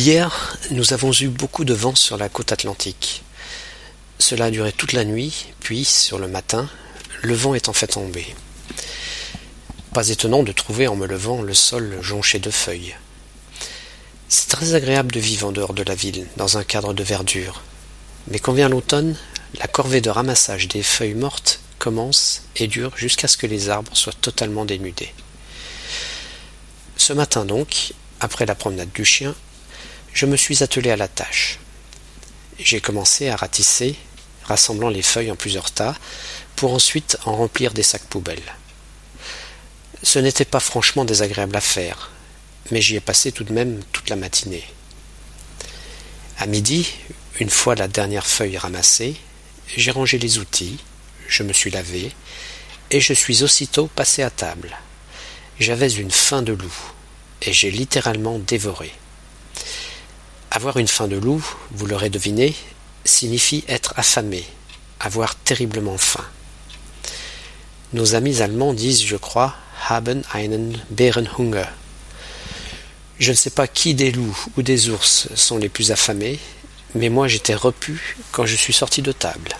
Hier, nous avons eu beaucoup de vent sur la côte atlantique. Cela a duré toute la nuit, puis, sur le matin, le vent est en fait tombé. Pas étonnant de trouver en me levant le sol jonché de feuilles. C'est très agréable de vivre en dehors de la ville, dans un cadre de verdure. Mais quand vient l'automne, la corvée de ramassage des feuilles mortes commence et dure jusqu'à ce que les arbres soient totalement dénudés. Ce matin donc, après la promenade du chien, je me suis attelé à la tâche. J'ai commencé à ratisser, rassemblant les feuilles en plusieurs tas, pour ensuite en remplir des sacs poubelles. Ce n'était pas franchement désagréable à faire, mais j'y ai passé tout de même toute la matinée. À midi, une fois la dernière feuille ramassée, j'ai rangé les outils, je me suis lavé, et je suis aussitôt passé à table. J'avais une faim de loup, et j'ai littéralement dévoré. Avoir une faim de loup, vous l'aurez deviné, signifie être affamé, avoir terriblement faim. Nos amis allemands disent, je crois, haben einen Bärenhunger. Je ne sais pas qui des loups ou des ours sont les plus affamés, mais moi j'étais repu quand je suis sorti de table.